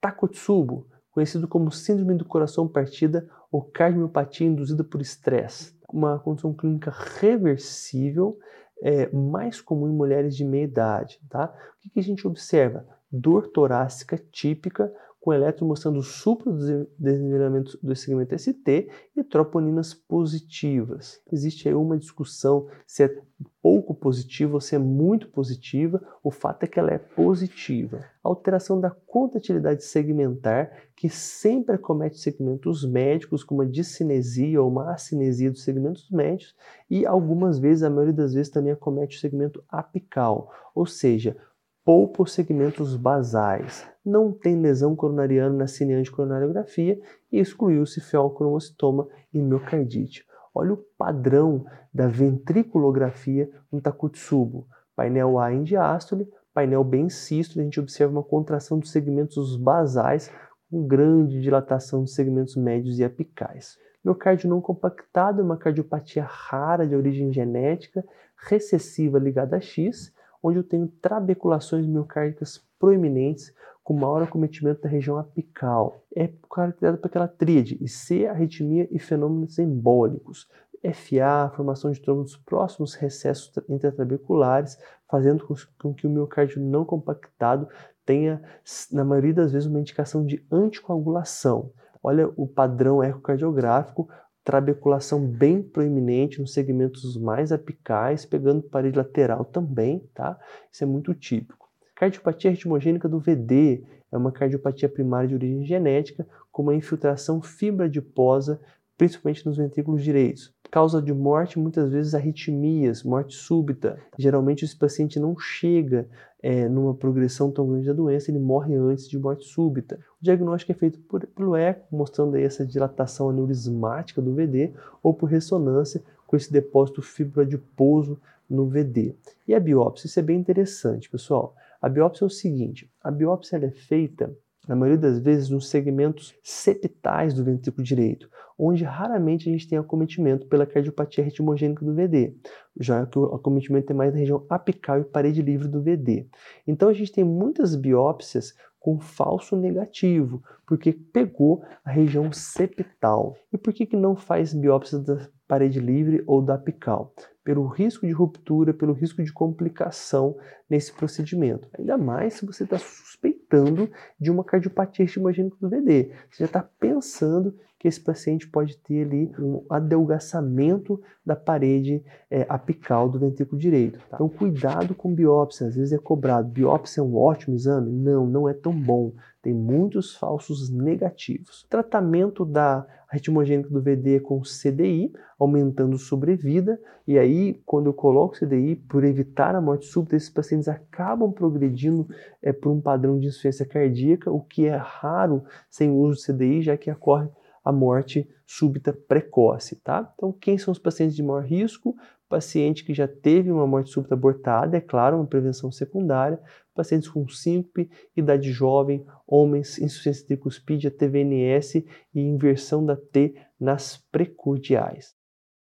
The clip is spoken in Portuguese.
Takotsubo, conhecido como síndrome do coração partida ou cardiomiopatia induzida por estresse, uma condição clínica reversível, é, mais comum em mulheres de meia idade. Tá? O que, que a gente observa? Dor torácica típica, com elétron mostrando supra-desnivelamento do segmento ST e troponinas positivas. Existe aí uma discussão se é pouco positiva ou se é muito positiva, o fato é que ela é positiva. Alteração da contratilidade segmentar, que sempre acomete segmentos médicos, como uma discinesia ou uma acinesia dos segmentos médios, e algumas vezes, a maioria das vezes, também acomete o segmento apical, ou seja, poupa os segmentos basais. Não tem lesão coronariana na cineante coronariografia e excluiu-se feocromocitoma e miocardite. Olha o padrão da ventriculografia no Takotsubo. Painel A em diástole, painel B em sístole, a gente observa uma contração dos segmentos basais com grande dilatação dos segmentos médios e apicais. Miocárdio não compactado é uma cardiopatia rara de origem genética, recessiva ligada a X, onde eu tenho trabeculações miocárdicas proeminentes com maior acometimento da região apical. É caracterizada por aquela tríade, IC, arritmia e fenômenos embólicos. FA, formação de trombos próximos recessos intratrabeculares, fazendo com que o miocárdio não compactado tenha, na maioria das vezes, uma indicação de anticoagulação. Olha o padrão ecocardiográfico, trabeculação bem proeminente nos segmentos mais apicais, pegando parede lateral também, tá? Isso é muito típico. Cardiopatia ritmogênica do VD é uma cardiopatia primária de origem genética com uma infiltração fibra adiposa, principalmente nos ventrículos direitos. Causa de morte, muitas vezes arritmias, morte súbita. Geralmente esse paciente não chega é, numa progressão tão grande da doença, ele morre antes de morte súbita. O diagnóstico é feito por, pelo eco, mostrando aí essa dilatação aneurismática do VD, ou por ressonância com esse depósito fibroadiposo no VD. E a biópsia, isso é bem interessante, pessoal. A biópsia é o seguinte, a biópsia é feita na maioria das vezes nos segmentos septais do ventrículo direito, onde raramente a gente tem acometimento pela cardiopatia ritmogênica do VD, já que o acometimento é mais na região apical e parede livre do VD. Então a gente tem muitas biópsias com falso negativo, porque pegou a região septal. E por que, que não faz biópsia da parede livre ou da apical? Pelo risco de ruptura, pelo risco de complicação nesse procedimento. Ainda mais se você está suspeitando de uma cardiopatia estimogênica do VD. Você já está pensando que esse paciente pode ter ali um adelgaçamento da parede é, apical do ventrículo direito. Tá? Então, cuidado com biópsia, às vezes é cobrado. Biópsia é um ótimo exame? Não, não é tão bom. Tem muitos falsos negativos. Tratamento da ritmogênica do VD com CDI, aumentando sobrevida, e aí, quando eu coloco CDI, por evitar a morte súbita, esses pacientes acabam progredindo é, por um padrão de insuficiência cardíaca, o que é raro sem o uso de CDI, já que ocorre a morte súbita precoce, tá? Então, quem são os pacientes de maior risco? Paciente que já teve uma morte súbita abortada, é claro, uma prevenção secundária, pacientes com síncope, idade jovem, homens, insuficiência tricuspídia, TVNS e inversão da T nas precordiais.